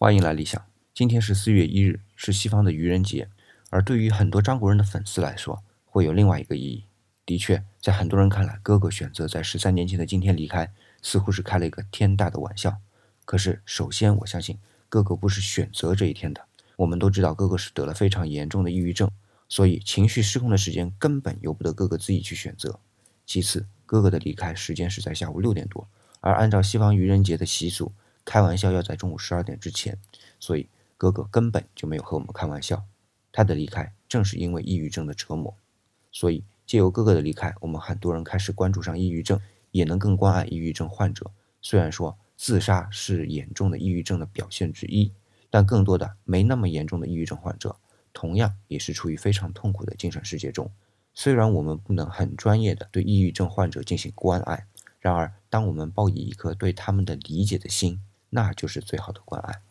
欢迎来理想。今天是四月一日，是西方的愚人节，而对于很多张国人的粉丝来说，会有另外一个意义。的确，在很多人看来，哥哥选择在十三年前的今天离开，似乎是开了一个天大的玩笑。可是，首先我相信，哥哥不是选择这一天的。我们都知道，哥哥是得了非常严重的抑郁症，所以情绪失控的时间根本由不得哥哥自己去选择。其次，哥哥的离开时间是在下午六点多，而按照西方愚人节的习俗。开玩笑要在中午十二点之前，所以哥哥根本就没有和我们开玩笑。他的离开正是因为抑郁症的折磨，所以借由哥哥的离开，我们很多人开始关注上抑郁症，也能更关爱抑郁症患者。虽然说自杀是严重的抑郁症的表现之一，但更多的没那么严重的抑郁症患者，同样也是处于非常痛苦的精神世界中。虽然我们不能很专业的对抑郁症患者进行关爱，然而当我们抱以一颗对他们的理解的心。那就是最好的关爱。